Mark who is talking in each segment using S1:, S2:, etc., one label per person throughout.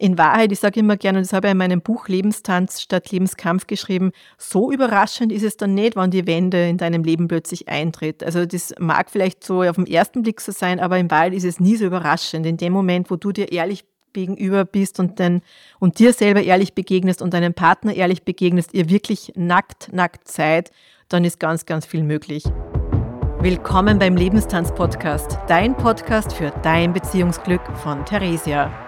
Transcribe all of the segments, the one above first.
S1: In Wahrheit, ich sage immer gerne, und das habe ich in meinem Buch Lebenstanz statt Lebenskampf geschrieben, so überraschend ist es dann nicht, wann die Wende in deinem Leben plötzlich eintritt. Also das mag vielleicht so auf den ersten Blick so sein, aber in Wahrheit ist es nie so überraschend. In dem Moment, wo du dir ehrlich gegenüber bist und, den, und dir selber ehrlich begegnest und deinem Partner ehrlich begegnest, ihr wirklich nackt, nackt seid, dann ist ganz, ganz viel möglich. Willkommen beim Lebenstanz-Podcast, dein Podcast für dein Beziehungsglück von Theresia.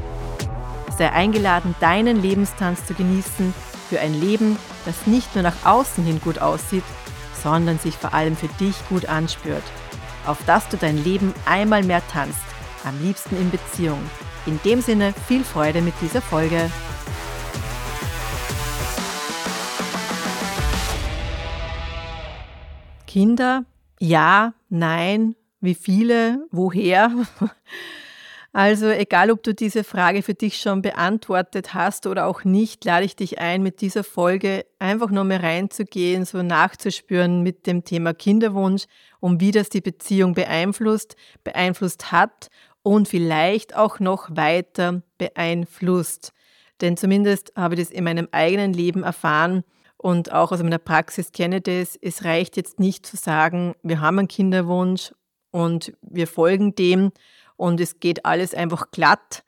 S1: sei eingeladen, deinen Lebenstanz zu genießen für ein Leben, das nicht nur nach außen hin gut aussieht, sondern sich vor allem für dich gut anspürt. Auf dass du dein Leben einmal mehr tanzt, am liebsten in Beziehung. In dem Sinne viel Freude mit dieser Folge. Kinder? Ja, nein, wie viele, woher? Also egal, ob du diese Frage für dich schon beantwortet hast oder auch nicht, lade ich dich ein, mit dieser Folge einfach nochmal reinzugehen, so nachzuspüren mit dem Thema Kinderwunsch und wie das die Beziehung beeinflusst, beeinflusst hat und vielleicht auch noch weiter beeinflusst. Denn zumindest habe ich das in meinem eigenen Leben erfahren und auch aus meiner Praxis kenne das. Es reicht jetzt nicht zu sagen, wir haben einen Kinderwunsch und wir folgen dem, und es geht alles einfach glatt.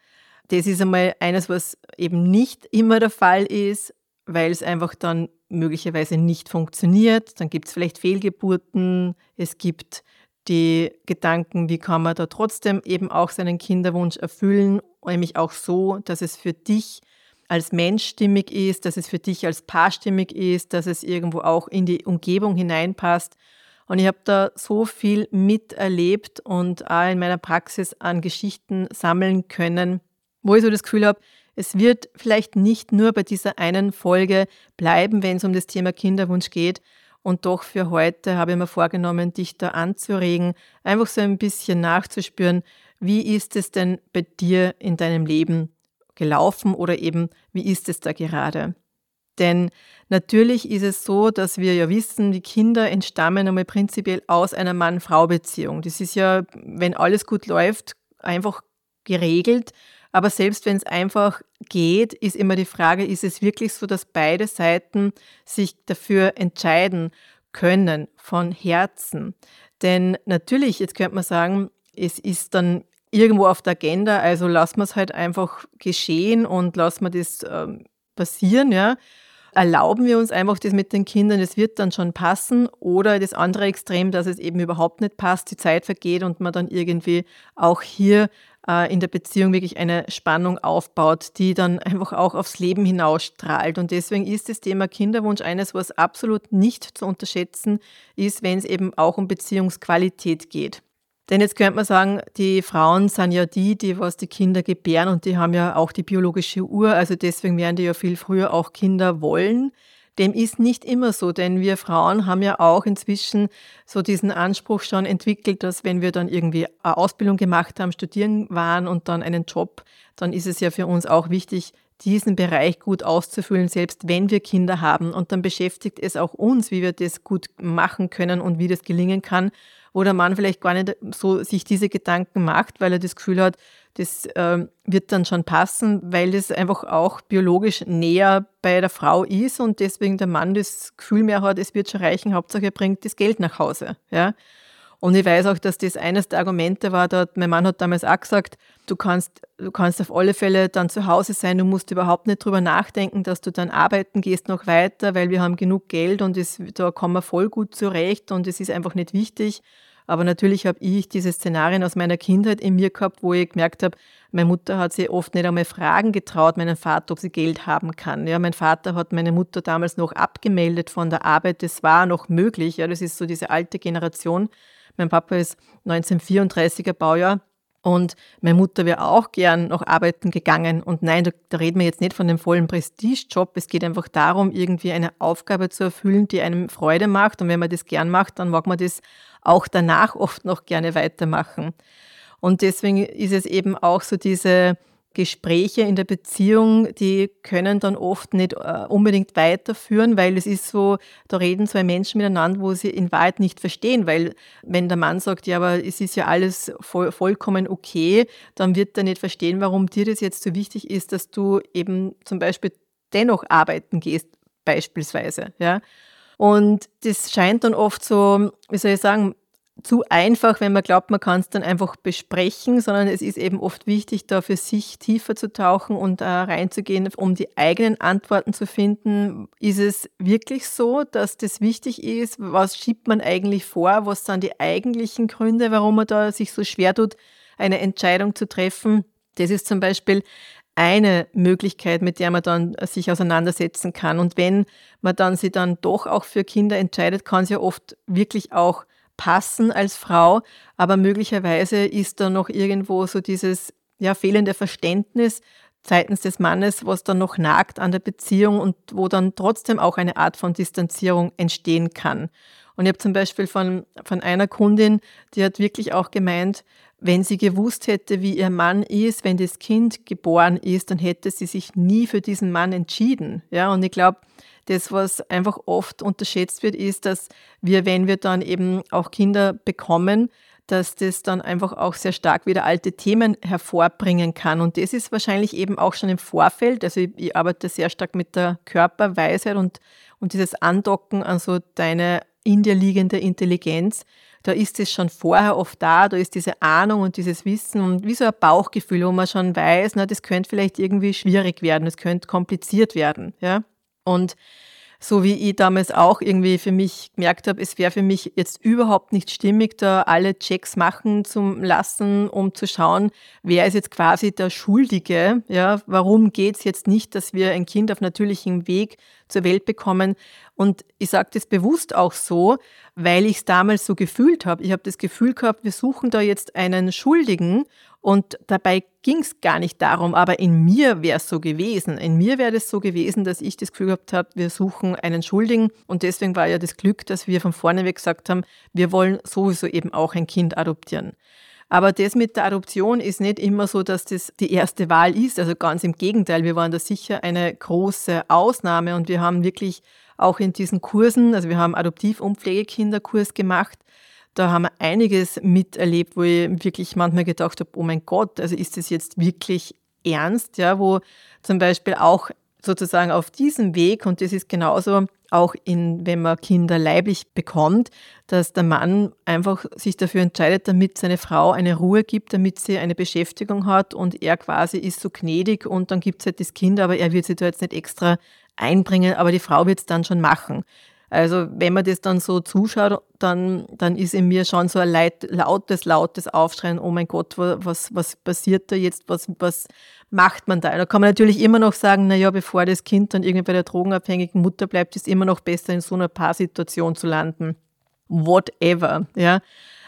S1: Das ist einmal eines, was eben nicht immer der Fall ist, weil es einfach dann möglicherweise nicht funktioniert. Dann gibt es vielleicht Fehlgeburten. Es gibt die Gedanken, wie kann man da trotzdem eben auch seinen Kinderwunsch erfüllen, nämlich auch so, dass es für dich als Mensch stimmig ist, dass es für dich als Paar stimmig ist, dass es irgendwo auch in die Umgebung hineinpasst und ich habe da so viel miterlebt und auch in meiner Praxis an Geschichten sammeln können, wo ich so das Gefühl habe, es wird vielleicht nicht nur bei dieser einen Folge bleiben, wenn es um das Thema Kinderwunsch geht. Und doch für heute habe ich mir vorgenommen, dich da anzuregen, einfach so ein bisschen nachzuspüren, wie ist es denn bei dir in deinem Leben gelaufen oder eben wie ist es da gerade? Denn natürlich ist es so, dass wir ja wissen, die Kinder entstammen einmal prinzipiell aus einer Mann-Frau-Beziehung. Das ist ja, wenn alles gut läuft, einfach geregelt. Aber selbst wenn es einfach geht, ist immer die Frage, ist es wirklich so, dass beide Seiten sich dafür entscheiden können von Herzen? Denn natürlich, jetzt könnte man sagen, es ist dann irgendwo auf der Agenda, also lassen wir es halt einfach geschehen und lassen wir das ähm, passieren, ja erlauben wir uns einfach das mit den Kindern, es wird dann schon passen oder das andere Extrem, dass es eben überhaupt nicht passt, die Zeit vergeht und man dann irgendwie auch hier äh, in der Beziehung wirklich eine Spannung aufbaut, die dann einfach auch aufs Leben hinausstrahlt. Und deswegen ist das Thema Kinderwunsch eines, was absolut nicht zu unterschätzen ist, wenn es eben auch um Beziehungsqualität geht. Denn jetzt könnte man sagen, die Frauen sind ja die, die was die Kinder gebären und die haben ja auch die biologische Uhr, also deswegen werden die ja viel früher auch Kinder wollen. Dem ist nicht immer so, denn wir Frauen haben ja auch inzwischen so diesen Anspruch schon entwickelt, dass wenn wir dann irgendwie eine Ausbildung gemacht haben, studieren waren und dann einen Job, dann ist es ja für uns auch wichtig, diesen Bereich gut auszufüllen, selbst wenn wir Kinder haben. Und dann beschäftigt es auch uns, wie wir das gut machen können und wie das gelingen kann wo der Mann vielleicht gar nicht so sich diese Gedanken macht, weil er das Gefühl hat, das äh, wird dann schon passen, weil das einfach auch biologisch näher bei der Frau ist und deswegen der Mann das Gefühl mehr hat, es wird schon reichen, Hauptsache er bringt das Geld nach Hause. Ja? Und ich weiß auch, dass das eines der Argumente war, dort, mein Mann hat damals auch gesagt, du kannst, du kannst auf alle Fälle dann zu Hause sein, du musst überhaupt nicht drüber nachdenken, dass du dann arbeiten gehst noch weiter, weil wir haben genug Geld und es, da kommen wir voll gut zurecht und es ist einfach nicht wichtig. Aber natürlich habe ich diese Szenarien aus meiner Kindheit in mir gehabt, wo ich gemerkt habe, meine Mutter hat sich oft nicht einmal Fragen getraut, meinen Vater, ob sie Geld haben kann. Ja, mein Vater hat meine Mutter damals noch abgemeldet von der Arbeit. Das war noch möglich. Ja, das ist so diese alte Generation. Mein Papa ist 1934er Baujahr. Und meine Mutter wäre auch gern noch arbeiten gegangen. Und nein, da, da reden wir jetzt nicht von dem vollen Prestigejob. Es geht einfach darum, irgendwie eine Aufgabe zu erfüllen, die einem Freude macht. Und wenn man das gern macht, dann mag man das auch danach oft noch gerne weitermachen. Und deswegen ist es eben auch so diese Gespräche in der Beziehung, die können dann oft nicht äh, unbedingt weiterführen, weil es ist so, da reden zwei Menschen miteinander, wo sie in Wahrheit nicht verstehen, weil wenn der Mann sagt, ja, aber es ist ja alles voll, vollkommen okay, dann wird er nicht verstehen, warum dir das jetzt so wichtig ist, dass du eben zum Beispiel dennoch arbeiten gehst, beispielsweise, ja. Und das scheint dann oft so, wie soll ich sagen, zu einfach, wenn man glaubt, man kann es dann einfach besprechen, sondern es ist eben oft wichtig, da für sich tiefer zu tauchen und äh, reinzugehen, um die eigenen Antworten zu finden. Ist es wirklich so, dass das wichtig ist? Was schiebt man eigentlich vor? Was sind die eigentlichen Gründe, warum man da sich so schwer tut, eine Entscheidung zu treffen? Das ist zum Beispiel eine Möglichkeit, mit der man dann sich auseinandersetzen kann. Und wenn man dann sich dann doch auch für Kinder entscheidet, kann es ja oft wirklich auch passen als Frau, aber möglicherweise ist da noch irgendwo so dieses ja, fehlende Verständnis seitens des Mannes, was dann noch nagt an der Beziehung und wo dann trotzdem auch eine Art von Distanzierung entstehen kann. Und ich habe zum Beispiel von, von einer Kundin, die hat wirklich auch gemeint, wenn sie gewusst hätte, wie ihr Mann ist, wenn das Kind geboren ist, dann hätte sie sich nie für diesen Mann entschieden. Ja, und ich glaube, das, was einfach oft unterschätzt wird, ist, dass wir, wenn wir dann eben auch Kinder bekommen, dass das dann einfach auch sehr stark wieder alte Themen hervorbringen kann. Und das ist wahrscheinlich eben auch schon im Vorfeld. Also ich, ich arbeite sehr stark mit der Körperweisheit und, und dieses Andocken an so deine in dir liegende Intelligenz. Da ist es schon vorher oft da, da ist diese Ahnung und dieses Wissen und wie so ein Bauchgefühl, wo man schon weiß, na, das könnte vielleicht irgendwie schwierig werden, das könnte kompliziert werden. Ja? Und so wie ich damals auch irgendwie für mich gemerkt habe, es wäre für mich jetzt überhaupt nicht stimmig, da alle Checks machen zu lassen, um zu schauen, wer ist jetzt quasi der Schuldige, ja, warum geht es jetzt nicht, dass wir ein Kind auf natürlichem Weg zur Welt bekommen. Und ich sage das bewusst auch so, weil ich es damals so gefühlt habe. Ich habe das Gefühl gehabt, wir suchen da jetzt einen Schuldigen und dabei ging es gar nicht darum, aber in mir wäre es so gewesen. In mir wäre es so gewesen, dass ich das Gefühl gehabt habe, wir suchen einen Schuldigen. Und deswegen war ja das Glück, dass wir von vorne weg gesagt haben, wir wollen sowieso eben auch ein Kind adoptieren. Aber das mit der Adoption ist nicht immer so, dass das die erste Wahl ist. Also ganz im Gegenteil, wir waren da sicher eine große Ausnahme und wir haben wirklich auch in diesen Kursen, also wir haben Adoptiv- und Pflegekinderkurs gemacht, da haben wir einiges miterlebt, wo ich wirklich manchmal gedacht habe, oh mein Gott, also ist das jetzt wirklich ernst, ja, wo zum Beispiel auch sozusagen auf diesem Weg, und das ist genauso auch in, wenn man Kinder leiblich bekommt, dass der Mann einfach sich dafür entscheidet, damit seine Frau eine Ruhe gibt, damit sie eine Beschäftigung hat und er quasi ist so gnädig und dann gibt es halt das Kind, aber er wird sich da jetzt nicht extra einbringen, aber die Frau wird es dann schon machen. Also wenn man das dann so zuschaut, dann, dann ist in mir schon so ein lautes, lautes Aufschreien, oh mein Gott, was, was passiert da jetzt, was, was macht man da? Da kann man natürlich immer noch sagen, naja, bevor das Kind dann irgendwie bei der drogenabhängigen Mutter bleibt, ist immer noch besser, in so einer Paarsituation zu landen. Whatever, ja.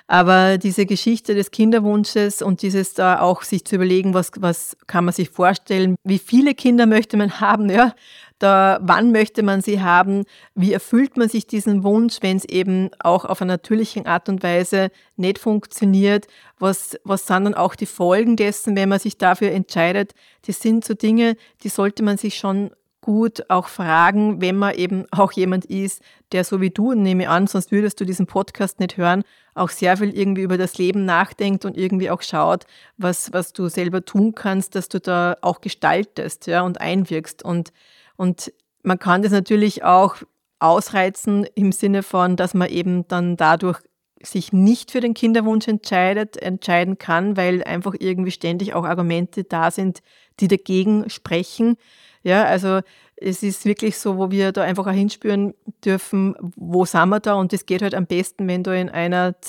S1: Aber diese Geschichte des Kinderwunsches und dieses da auch sich zu überlegen, was, was kann man sich vorstellen, wie viele Kinder möchte man haben, ja, da, wann möchte man sie haben, wie erfüllt man sich diesen Wunsch, wenn es eben auch auf einer natürlichen Art und Weise nicht funktioniert, was, was sind dann auch die Folgen dessen, wenn man sich dafür entscheidet. Das sind so Dinge, die sollte man sich schon gut auch fragen, wenn man eben auch jemand ist, der so wie du, nehme an, sonst würdest du diesen Podcast nicht hören, auch sehr viel irgendwie über das Leben nachdenkt und irgendwie auch schaut, was, was du selber tun kannst, dass du da auch gestaltest ja, und einwirkst. Und, und man kann das natürlich auch ausreizen im Sinne von, dass man eben dann dadurch sich nicht für den Kinderwunsch entscheidet, entscheiden kann, weil einfach irgendwie ständig auch Argumente da sind, die dagegen sprechen. Ja, also es ist wirklich so, wo wir da einfach auch hinspüren dürfen, wo sind wir da und das geht halt am besten, wenn du in einer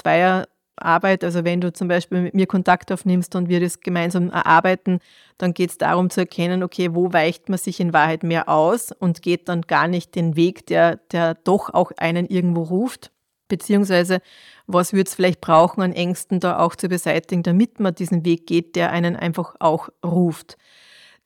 S1: Zweierarbeit, also wenn du zum Beispiel mit mir Kontakt aufnimmst und wir das gemeinsam erarbeiten, dann geht es darum zu erkennen, okay, wo weicht man sich in Wahrheit mehr aus und geht dann gar nicht den Weg, der, der doch auch einen irgendwo ruft. Beziehungsweise, was würde es vielleicht brauchen an Ängsten da auch zu beseitigen, damit man diesen Weg geht, der einen einfach auch ruft.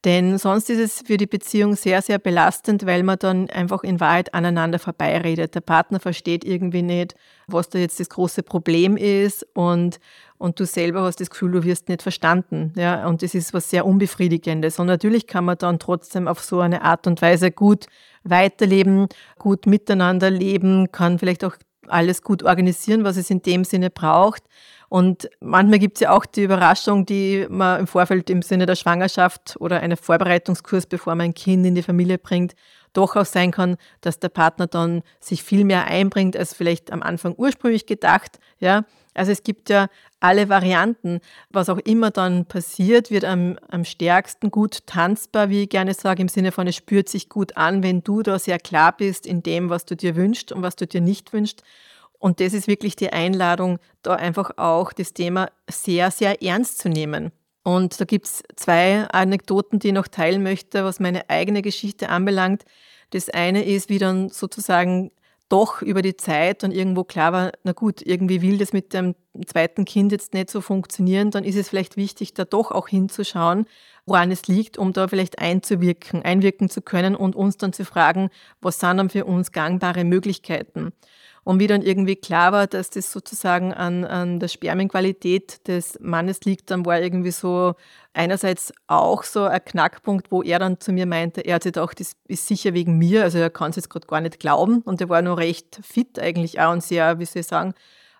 S1: Denn sonst ist es für die Beziehung sehr, sehr belastend, weil man dann einfach in Wahrheit aneinander vorbeiredet. Der Partner versteht irgendwie nicht, was da jetzt das große Problem ist und, und du selber hast das Gefühl, du wirst nicht verstanden. Ja? Und das ist was sehr Unbefriedigendes. Und natürlich kann man dann trotzdem auf so eine Art und Weise gut weiterleben, gut miteinander leben, kann vielleicht auch alles gut organisieren, was es in dem Sinne braucht. Und manchmal gibt es ja auch die Überraschung, die man im Vorfeld im Sinne der Schwangerschaft oder einen Vorbereitungskurs, bevor man ein Kind in die Familie bringt, doch auch sein kann, dass der Partner dann sich viel mehr einbringt, als vielleicht am Anfang ursprünglich gedacht. Ja, also es gibt ja alle Varianten. Was auch immer dann passiert, wird am, am stärksten gut tanzbar, wie ich gerne sage, im Sinne von, es spürt sich gut an, wenn du da sehr klar bist in dem, was du dir wünschst und was du dir nicht wünschst. Und das ist wirklich die Einladung, da einfach auch das Thema sehr, sehr ernst zu nehmen. Und da gibt es zwei Anekdoten, die ich noch teilen möchte, was meine eigene Geschichte anbelangt. Das eine ist, wie dann sozusagen doch über die Zeit dann irgendwo klar war, na gut, irgendwie will das mit dem zweiten Kind jetzt nicht so funktionieren, dann ist es vielleicht wichtig, da doch auch hinzuschauen, woran es liegt, um da vielleicht einzuwirken, einwirken zu können und uns dann zu fragen, was sind dann für uns gangbare Möglichkeiten. Und wie dann irgendwie klar war, dass das sozusagen an, an der Spermienqualität des Mannes liegt, dann war irgendwie so einerseits auch so ein Knackpunkt, wo er dann zu mir meinte, er hat sich gedacht, das ist sicher wegen mir, also er kann es jetzt gerade gar nicht glauben. Und er war noch recht fit eigentlich auch und sehr, wie soll ich sagen,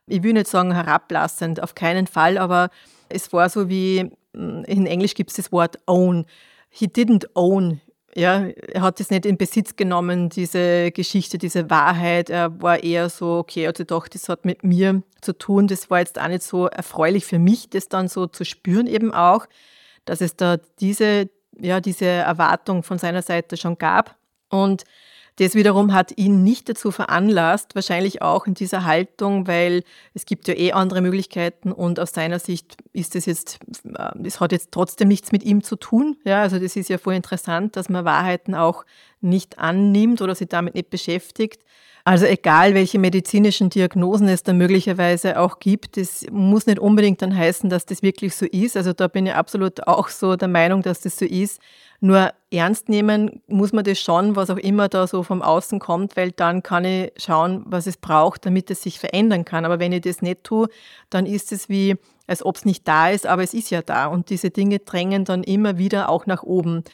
S1: ich will nicht sagen herablassend, auf keinen Fall, aber es war so wie, in Englisch gibt es das Wort own. He didn't own ja, er hat es nicht in Besitz genommen, diese Geschichte, diese Wahrheit. Er war eher so, okay, sich gedacht, das hat mit mir zu tun. Das war jetzt auch nicht so erfreulich für mich, das dann so zu spüren eben auch, dass es da diese, ja, diese Erwartung von seiner Seite schon gab. Und das wiederum hat ihn nicht dazu veranlasst, wahrscheinlich auch in dieser Haltung, weil es gibt ja eh andere Möglichkeiten und aus seiner Sicht ist das jetzt, äh, das hat jetzt trotzdem nichts mit ihm zu tun. Ja, also das ist ja voll interessant, dass man Wahrheiten auch nicht annimmt oder sich damit nicht beschäftigt. Also egal, welche medizinischen Diagnosen es da möglicherweise auch gibt, das muss nicht unbedingt dann heißen, dass das wirklich so ist. Also da bin ich absolut auch so der Meinung, dass das so ist. Nur ernst nehmen muss man das schon, was auch immer da so vom Außen kommt, weil dann kann ich schauen, was es braucht, damit es sich verändern kann. Aber wenn ich das nicht tue, dann ist es wie, als ob es nicht da ist, aber es ist ja da. Und diese Dinge drängen dann immer wieder auch nach oben.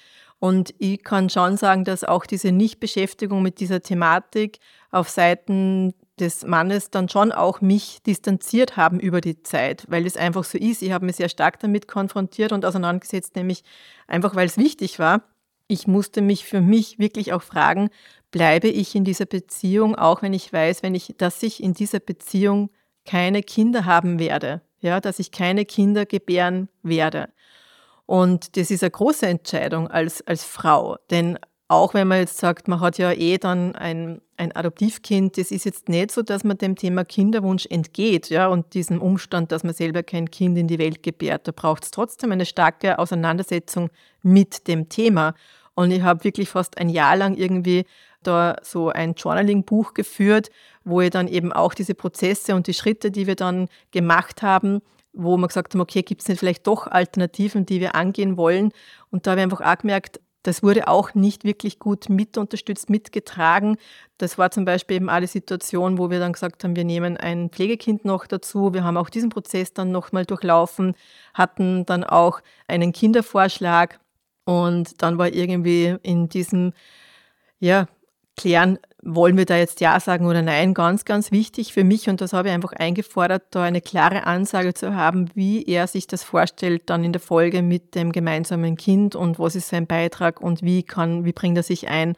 S1: Und ich kann schon sagen, dass auch diese Nichtbeschäftigung mit dieser Thematik auf Seiten des Mannes dann schon auch mich distanziert haben über die Zeit, weil es einfach so ist. Ich habe mich sehr stark damit konfrontiert und auseinandergesetzt, nämlich einfach, weil es wichtig war. Ich musste mich für mich wirklich auch fragen, bleibe ich in dieser Beziehung, auch wenn ich weiß, wenn ich, dass ich in dieser Beziehung keine Kinder haben werde, ja, dass ich keine Kinder gebären werde. Und das ist eine große Entscheidung als, als Frau, denn auch wenn man jetzt sagt, man hat ja eh dann ein, ein Adoptivkind, das ist jetzt nicht so, dass man dem Thema Kinderwunsch entgeht, ja, und diesem Umstand, dass man selber kein Kind in die Welt gebärt. Da braucht es trotzdem eine starke Auseinandersetzung mit dem Thema. Und ich habe wirklich fast ein Jahr lang irgendwie da so ein Journaling-Buch geführt, wo ich dann eben auch diese Prozesse und die Schritte, die wir dann gemacht haben, wo wir gesagt haben, okay, gibt es nicht vielleicht doch Alternativen, die wir angehen wollen? Und da habe ich einfach auch gemerkt, das wurde auch nicht wirklich gut mit unterstützt, mitgetragen. Das war zum Beispiel eben alle Situation, wo wir dann gesagt haben, wir nehmen ein Pflegekind noch dazu. Wir haben auch diesen Prozess dann nochmal durchlaufen, hatten dann auch einen Kindervorschlag und dann war irgendwie in diesem ja, Klären, wollen wir da jetzt Ja sagen oder Nein, ganz, ganz wichtig für mich und das habe ich einfach eingefordert, da eine klare Ansage zu haben, wie er sich das vorstellt dann in der Folge mit dem gemeinsamen Kind und was ist sein Beitrag und wie kann, wie bringt er sich ein.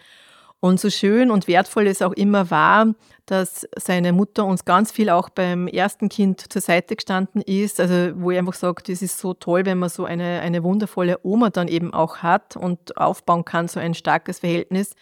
S1: Und so schön und wertvoll es auch immer war, dass seine Mutter uns ganz viel auch beim ersten Kind zur Seite gestanden ist. Also wo ich einfach sage, das ist so toll, wenn man so eine, eine wundervolle Oma dann eben auch hat und aufbauen kann, so ein starkes Verhältnis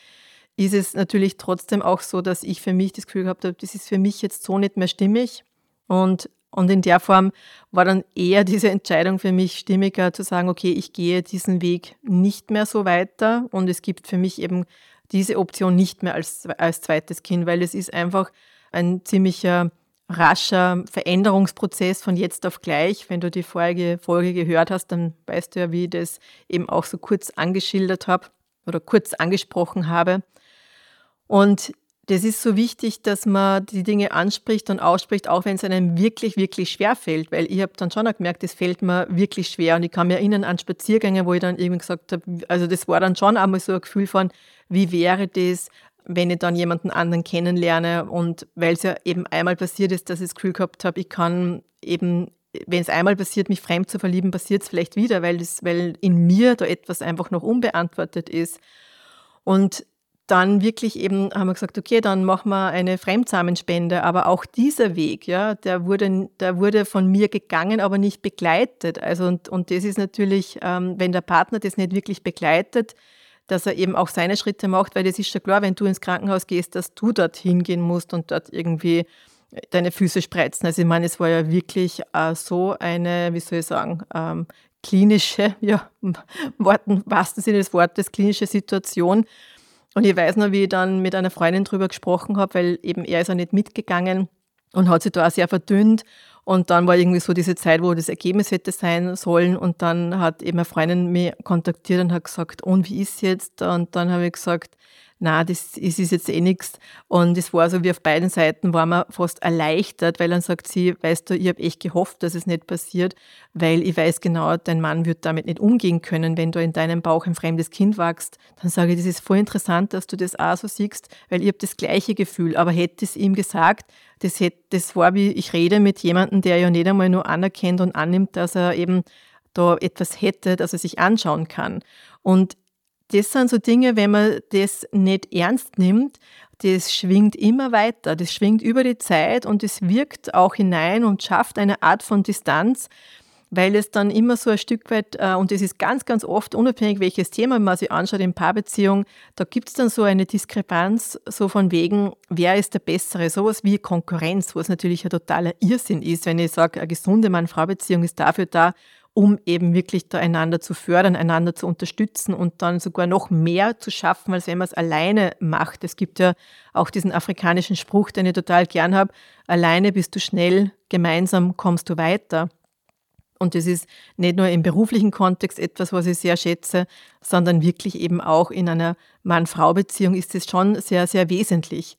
S1: ist es natürlich trotzdem auch so, dass ich für mich das Gefühl gehabt habe, das ist für mich jetzt so nicht mehr stimmig. Und, und in der Form war dann eher diese Entscheidung für mich stimmiger zu sagen, okay, ich gehe diesen Weg nicht mehr so weiter und es gibt für mich eben diese Option nicht mehr als, als zweites Kind, weil es ist einfach ein ziemlicher rascher Veränderungsprozess von jetzt auf gleich. Wenn du die vorige Folge gehört hast, dann weißt du ja, wie ich das eben auch so kurz angeschildert habe oder kurz angesprochen habe. Und das ist so wichtig, dass man die Dinge anspricht und ausspricht, auch wenn es einem wirklich, wirklich schwer fällt. Weil ich habe dann schon auch gemerkt, das fällt mir wirklich schwer. Und ich kann mir erinnern an Spaziergänge, wo ich dann irgendwie gesagt habe, also das war dann schon einmal so ein Gefühl von, wie wäre das, wenn ich dann jemanden anderen kennenlerne. Und weil es ja eben einmal passiert ist, dass ich das Gefühl gehabt habe, ich kann eben, wenn es einmal passiert, mich fremd zu verlieben, passiert es vielleicht wieder, weil, das, weil in mir da etwas einfach noch unbeantwortet ist. Und dann wirklich eben haben wir gesagt, okay, dann machen wir eine Fremdsamenspende. Aber auch dieser Weg, ja, der wurde, der wurde von mir gegangen, aber nicht begleitet. Also und, und das ist natürlich, ähm, wenn der Partner das nicht wirklich begleitet, dass er eben auch seine Schritte macht, weil das ist ja klar, wenn du ins Krankenhaus gehst, dass du dort hingehen musst und dort irgendwie deine Füße spreizen. Also ich meine, es war ja wirklich äh, so eine, wie soll ich sagen, ähm, klinische, ja, im wahrsten Sinne des Wortes, klinische Situation und ich weiß noch, wie ich dann mit einer Freundin drüber gesprochen habe, weil eben er ist ja nicht mitgegangen und hat sich da auch sehr verdünnt. Und dann war irgendwie so diese Zeit, wo das Ergebnis hätte sein sollen. Und dann hat eben eine Freundin mich kontaktiert und hat gesagt, und wie ist jetzt? Und dann habe ich gesagt, na, das ist, ist jetzt eh nichts. Und es war so wie auf beiden Seiten war man fast erleichtert, weil dann sagt sie, weißt du, ich habe echt gehofft, dass es nicht passiert, weil ich weiß genau, dein Mann wird damit nicht umgehen können, wenn du in deinem Bauch ein fremdes Kind wachst. Dann sage ich, das ist voll interessant, dass du das auch so siehst, weil ich habe das gleiche Gefühl. Aber hätte es ihm gesagt, das, hätte, das war wie, ich rede mit jemandem, der ja nicht einmal nur anerkennt und annimmt, dass er eben da etwas hätte, das er sich anschauen kann. Und das sind so Dinge, wenn man das nicht ernst nimmt, das schwingt immer weiter, das schwingt über die Zeit und es wirkt auch hinein und schafft eine Art von Distanz, weil es dann immer so ein Stück weit, äh, und das ist ganz, ganz oft, unabhängig welches Thema man sich anschaut in Paarbeziehung, da gibt es dann so eine Diskrepanz, so von wegen, wer ist der Bessere, sowas wie Konkurrenz, was natürlich ein totaler Irrsinn ist, wenn ich sage, eine gesunde Mann-Frau-Beziehung ist dafür da, um eben wirklich da einander zu fördern, einander zu unterstützen und dann sogar noch mehr zu schaffen, als wenn man es alleine macht. Es gibt ja auch diesen afrikanischen Spruch, den ich total gern habe, alleine bist du schnell, gemeinsam kommst du weiter. Und das ist nicht nur im beruflichen Kontext etwas, was ich sehr schätze, sondern wirklich eben auch in einer Mann-Frau-Beziehung ist es schon sehr, sehr wesentlich.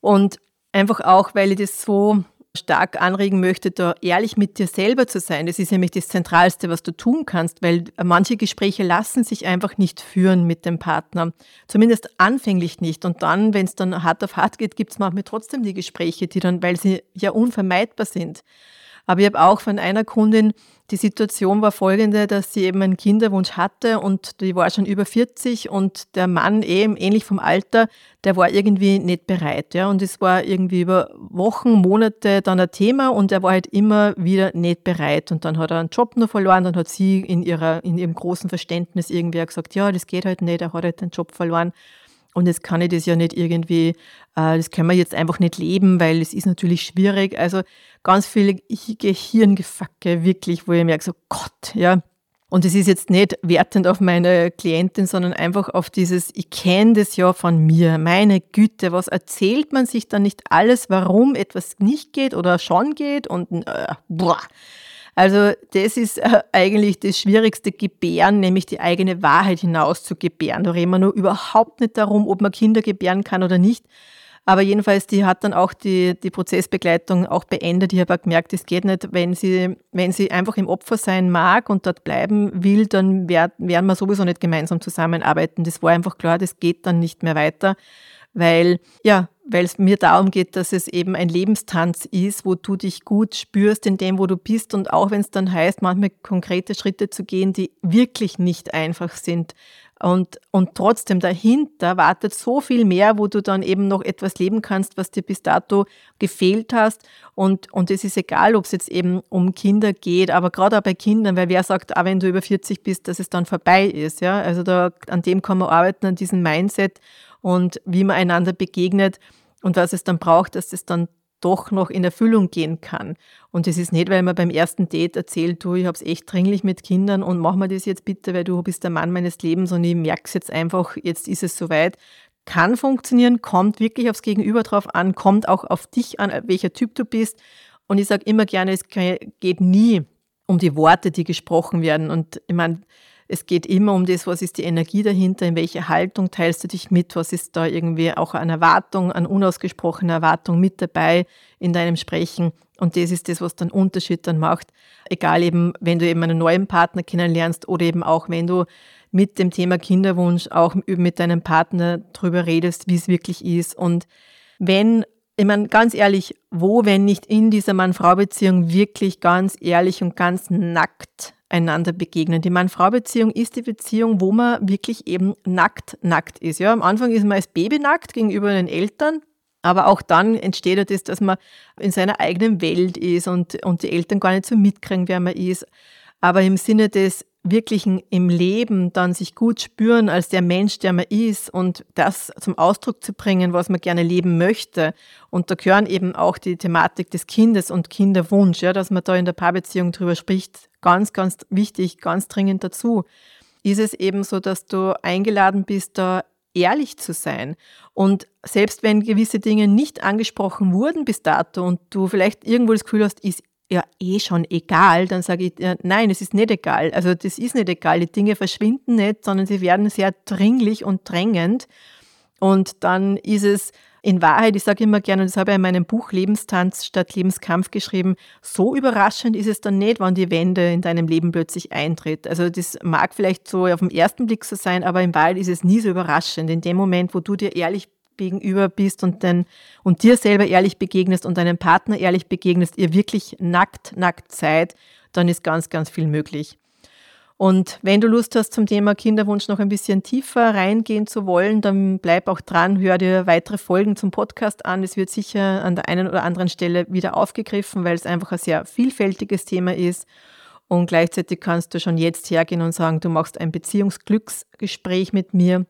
S1: Und einfach auch, weil ich das so stark anregen möchte, da ehrlich mit dir selber zu sein. Das ist nämlich das Zentralste, was du tun kannst, weil manche Gespräche lassen sich einfach nicht führen mit dem Partner. Zumindest anfänglich nicht. Und dann, wenn es dann hart auf hart geht, gibt es manchmal trotzdem die Gespräche, die dann, weil sie ja unvermeidbar sind. Aber ich habe auch von einer Kundin, die Situation war folgende, dass sie eben einen Kinderwunsch hatte und die war schon über 40 und der Mann eben ähnlich vom Alter, der war irgendwie nicht bereit. Ja? Und es war irgendwie über Wochen, Monate dann ein Thema und er war halt immer wieder nicht bereit. Und dann hat er einen Job nur verloren, dann hat sie in, ihrer, in ihrem großen Verständnis irgendwie gesagt, ja, das geht halt nicht, er hat halt den Job verloren. Und jetzt kann ich das ja nicht irgendwie, äh, das können wir jetzt einfach nicht leben, weil es ist natürlich schwierig. Also ganz viel Gehirngefacke, wirklich, wo ich merke, so Gott, ja. Und es ist jetzt nicht wertend auf meine Klientin, sondern einfach auf dieses, ich kenne das ja von mir, meine Güte, was erzählt man sich dann nicht alles, warum etwas nicht geht oder schon geht und äh, boah. Also das ist äh, eigentlich das schwierigste Gebären, nämlich die eigene Wahrheit hinaus zu gebären. Da reden wir nur überhaupt nicht darum, ob man Kinder gebären kann oder nicht. Aber jedenfalls, die hat dann auch die, die Prozessbegleitung auch beendet. Ich habe auch gemerkt, es geht nicht, wenn sie, wenn sie einfach im Opfer sein mag und dort bleiben will, dann werden wir sowieso nicht gemeinsam zusammenarbeiten. Das war einfach klar, das geht dann nicht mehr weiter weil ja, weil es mir darum geht, dass es eben ein Lebenstanz ist, wo du dich gut spürst in dem, wo du bist und auch wenn es dann heißt, manchmal konkrete Schritte zu gehen, die wirklich nicht einfach sind. Und, und trotzdem dahinter wartet so viel mehr, wo du dann eben noch etwas leben kannst, was dir bis dato gefehlt hast. Und, und es ist egal, ob es jetzt eben um Kinder geht, aber gerade auch bei Kindern, weil wer sagt, auch wenn du über 40 bist, dass es dann vorbei ist. Ja? Also da, an dem kann man arbeiten, an diesem Mindset und wie man einander begegnet und was es dann braucht, dass es dann doch noch in Erfüllung gehen kann. Und es ist nicht, weil man beim ersten Date erzählt, du, ich habe es echt dringlich mit Kindern und mach mir das jetzt bitte, weil du bist der Mann meines Lebens und ich merke es jetzt einfach, jetzt ist es soweit. kann funktionieren, kommt wirklich aufs Gegenüber drauf an, kommt auch auf dich an, welcher Typ du bist. Und ich sage immer gerne, es geht nie um die Worte, die gesprochen werden. Und ich meine, es geht immer um das, was ist die Energie dahinter, in welche Haltung teilst du dich mit, was ist da irgendwie auch eine Erwartung, eine unausgesprochene Erwartung mit dabei in deinem Sprechen. Und das ist das, was dann Unterschied dann macht. Egal eben, wenn du eben einen neuen Partner kennenlernst oder eben auch, wenn du mit dem Thema Kinderwunsch auch mit deinem Partner drüber redest, wie es wirklich ist. Und wenn, ich meine, ganz ehrlich, wo, wenn nicht in dieser Mann-Frau-Beziehung wirklich ganz ehrlich und ganz nackt einander begegnen. Die Mann-Frau-Beziehung ist die Beziehung, wo man wirklich eben nackt, nackt ist. Ja, am Anfang ist man als Baby nackt gegenüber den Eltern, aber auch dann entsteht ja das, dass man in seiner eigenen Welt ist und, und die Eltern gar nicht so mitkriegen, wer man ist. Aber im Sinne des wirklichen im Leben dann sich gut spüren als der Mensch, der man ist und das zum Ausdruck zu bringen, was man gerne leben möchte. Und da gehören eben auch die Thematik des Kindes und Kinderwunsch, ja, dass man da in der Paarbeziehung drüber spricht, ganz, ganz wichtig, ganz dringend dazu. Ist es eben so, dass du eingeladen bist, da ehrlich zu sein. Und selbst wenn gewisse Dinge nicht angesprochen wurden bis dato und du vielleicht irgendwo das Gefühl hast, ist ja eh schon egal, dann sage ich, ja, nein, es ist nicht egal. Also das ist nicht egal. Die Dinge verschwinden nicht, sondern sie werden sehr dringlich und drängend. Und dann ist es in Wahrheit, ich sage immer gerne, und das habe ich in meinem Buch Lebenstanz statt Lebenskampf geschrieben, so überraschend ist es dann nicht, wann die Wende in deinem Leben plötzlich eintritt. Also das mag vielleicht so auf den ersten Blick so sein, aber in Wahrheit ist es nie so überraschend. In dem Moment, wo du dir ehrlich gegenüber bist und, den, und dir selber ehrlich begegnest und deinem Partner ehrlich begegnest, ihr wirklich nackt, nackt seid, dann ist ganz, ganz viel möglich. Und wenn du Lust hast, zum Thema Kinderwunsch noch ein bisschen tiefer reingehen zu wollen, dann bleib auch dran, hör dir weitere Folgen zum Podcast an. Es wird sicher an der einen oder anderen Stelle wieder aufgegriffen, weil es einfach ein sehr vielfältiges Thema ist. Und gleichzeitig kannst du schon jetzt hergehen und sagen, du machst ein Beziehungsglücksgespräch mit mir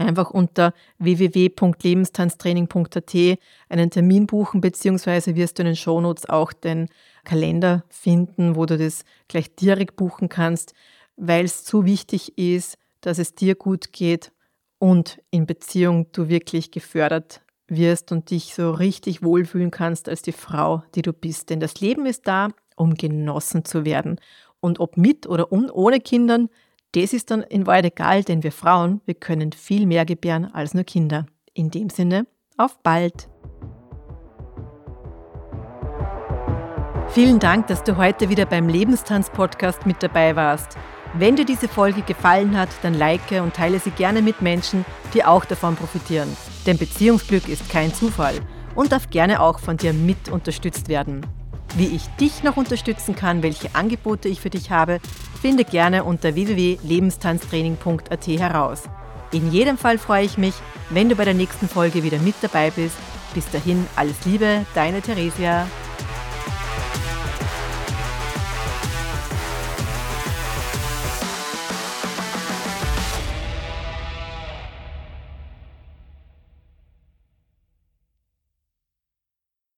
S1: einfach unter www.lebenstanztraining.at einen Termin buchen, beziehungsweise wirst du in den Shownotes auch den Kalender finden, wo du das gleich direkt buchen kannst, weil es zu wichtig ist, dass es dir gut geht und in Beziehung du wirklich gefördert wirst und dich so richtig wohlfühlen kannst als die Frau, die du bist. Denn das Leben ist da, um genossen zu werden. Und ob mit oder ohne Kindern, das ist dann in Wahrheit egal, denn wir Frauen, wir können viel mehr gebären als nur Kinder. In dem Sinne, auf bald! Vielen Dank, dass du heute wieder beim Lebenstanz-Podcast mit dabei warst. Wenn dir diese Folge gefallen hat, dann like und teile sie gerne mit Menschen, die auch davon profitieren. Denn Beziehungsglück ist kein Zufall und darf gerne auch von dir mit unterstützt werden. Wie ich dich noch unterstützen kann, welche Angebote ich für dich habe, finde gerne unter www.lebenstanztraining.at heraus. In jedem Fall freue ich mich, wenn du bei der nächsten Folge wieder mit dabei bist. Bis dahin alles Liebe, deine Theresia.